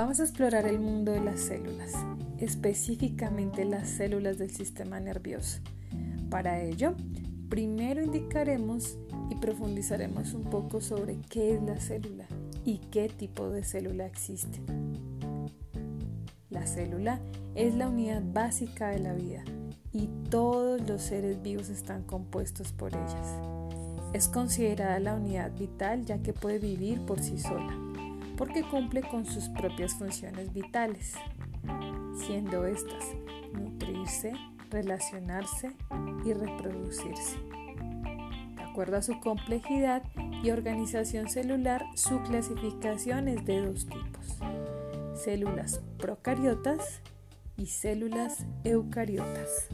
Vamos a explorar el mundo de las células, específicamente las células del sistema nervioso. Para ello, primero indicaremos y profundizaremos un poco sobre qué es la célula y qué tipo de célula existe. La célula es la unidad básica de la vida y todos los seres vivos están compuestos por ellas. Es considerada la unidad vital ya que puede vivir por sí sola porque cumple con sus propias funciones vitales, siendo estas nutrirse, relacionarse y reproducirse. De acuerdo a su complejidad y organización celular, su clasificación es de dos tipos, células procariotas y células eucariotas.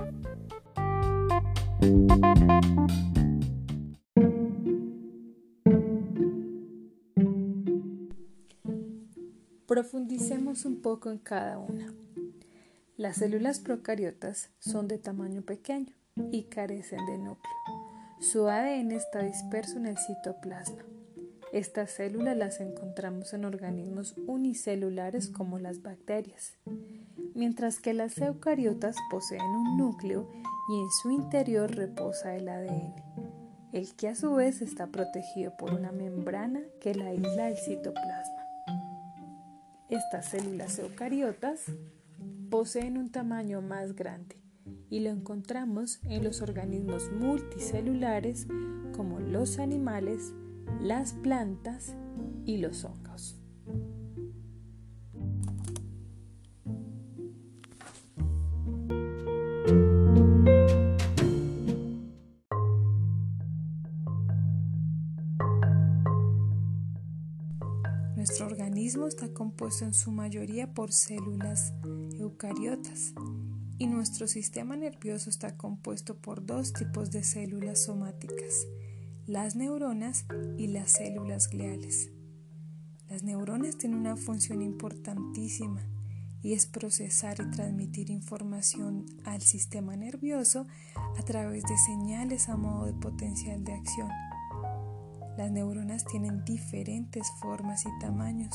Profundicemos un poco en cada una. Las células procariotas son de tamaño pequeño y carecen de núcleo. Su ADN está disperso en el citoplasma. Estas células las encontramos en organismos unicelulares como las bacterias, mientras que las eucariotas poseen un núcleo y en su interior reposa el ADN, el que a su vez está protegido por una membrana que la aísla del citoplasma. Estas células eucariotas poseen un tamaño más grande y lo encontramos en los organismos multicelulares como los animales, las plantas y los hongos. Organismo está compuesto en su mayoría por células eucariotas y nuestro sistema nervioso está compuesto por dos tipos de células somáticas, las neuronas y las células gliales. Las neuronas tienen una función importantísima y es procesar y transmitir información al sistema nervioso a través de señales a modo de potencial de acción. Las neuronas tienen diferentes formas y tamaños,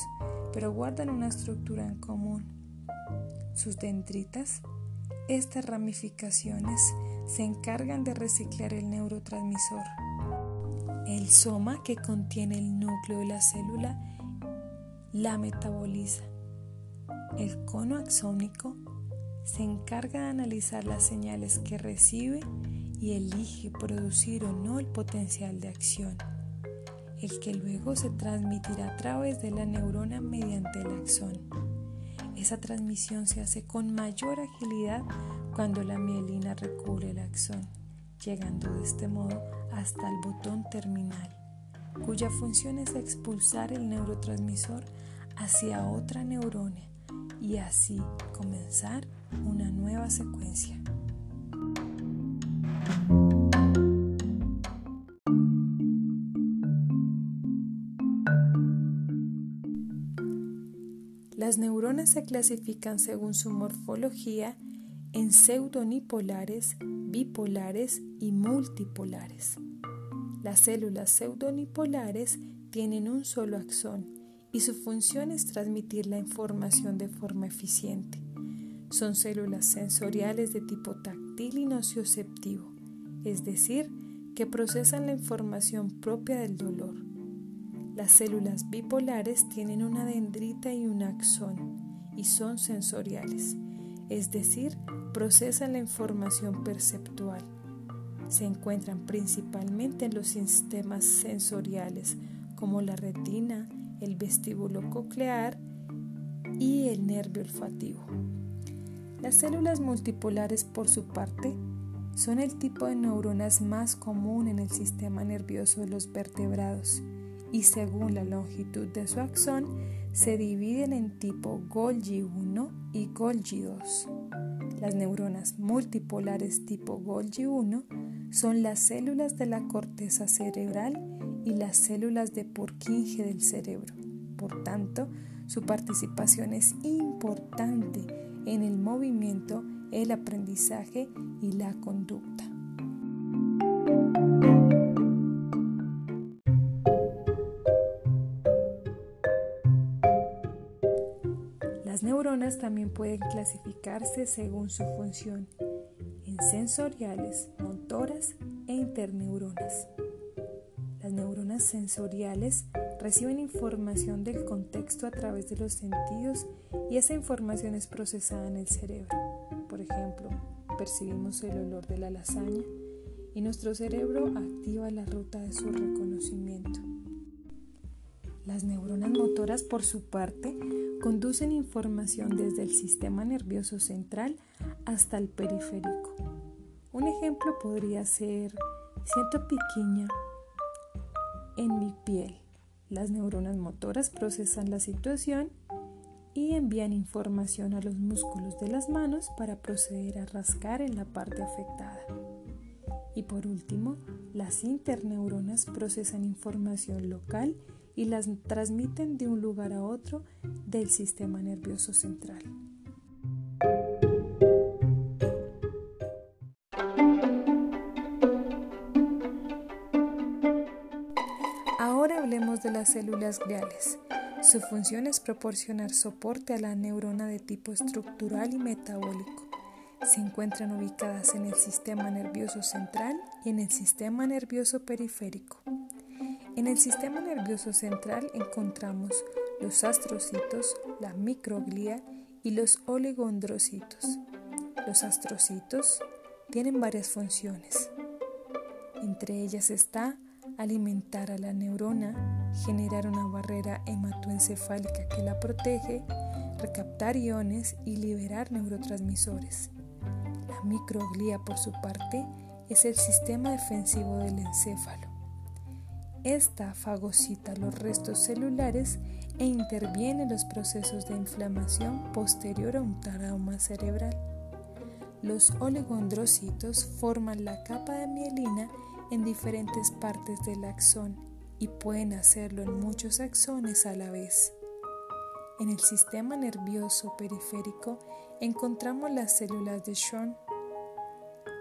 pero guardan una estructura en común. Sus dendritas, estas ramificaciones, se encargan de reciclar el neurotransmisor. El soma que contiene el núcleo de la célula la metaboliza. El cono axónico se encarga de analizar las señales que recibe y elige producir o no el potencial de acción el que luego se transmitirá a través de la neurona mediante el axón. Esa transmisión se hace con mayor agilidad cuando la mielina recubre el axón, llegando de este modo hasta el botón terminal, cuya función es expulsar el neurotransmisor hacia otra neurona y así comenzar una nueva secuencia. Las neuronas se clasifican según su morfología en pseudonipolares, bipolares y multipolares. Las células pseudonipolares tienen un solo axón y su función es transmitir la información de forma eficiente. Son células sensoriales de tipo táctil y nocioceptivo, es decir, que procesan la información propia del dolor. Las células bipolares tienen una dendrita y un axón y son sensoriales, es decir, procesan la información perceptual. Se encuentran principalmente en los sistemas sensoriales como la retina, el vestíbulo coclear y el nervio olfativo. Las células multipolares, por su parte, son el tipo de neuronas más común en el sistema nervioso de los vertebrados y según la longitud de su axón se dividen en tipo Golgi 1 y Golgi 2. Las neuronas multipolares tipo Golgi 1 son las células de la corteza cerebral y las células de Purkinje del cerebro. Por tanto, su participación es importante en el movimiento, el aprendizaje y la conducta. Neuronas también pueden clasificarse según su función en sensoriales, motoras e interneuronas. Las neuronas sensoriales reciben información del contexto a través de los sentidos y esa información es procesada en el cerebro. Por ejemplo, percibimos el olor de la lasaña y nuestro cerebro activa la ruta de su reconocimiento. Las neuronas motoras, por su parte, conducen información desde el sistema nervioso central hasta el periférico. Un ejemplo podría ser, siento piquiña en mi piel. Las neuronas motoras procesan la situación y envían información a los músculos de las manos para proceder a rascar en la parte afectada. Y por último, las interneuronas procesan información local y las transmiten de un lugar a otro del sistema nervioso central. Ahora hablemos de las células gliales. Su función es proporcionar soporte a la neurona de tipo estructural y metabólico. Se encuentran ubicadas en el sistema nervioso central y en el sistema nervioso periférico. En el sistema nervioso central encontramos los astrocitos, la microglia y los oligondrocitos. Los astrocitos tienen varias funciones. Entre ellas está alimentar a la neurona, generar una barrera hematoencefálica que la protege, recaptar iones y liberar neurotransmisores. La microglia, por su parte, es el sistema defensivo del encéfalo. Esta fagocita los restos celulares e interviene en los procesos de inflamación posterior a un trauma cerebral. Los oligondrocitos forman la capa de mielina en diferentes partes del axón y pueden hacerlo en muchos axones a la vez. En el sistema nervioso periférico encontramos las células de Schwann.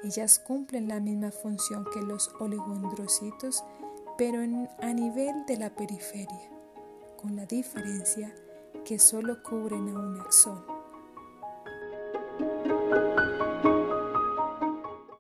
Ellas cumplen la misma función que los oligondrocitos pero a nivel de la periferia, con la diferencia que solo cubren a un axón.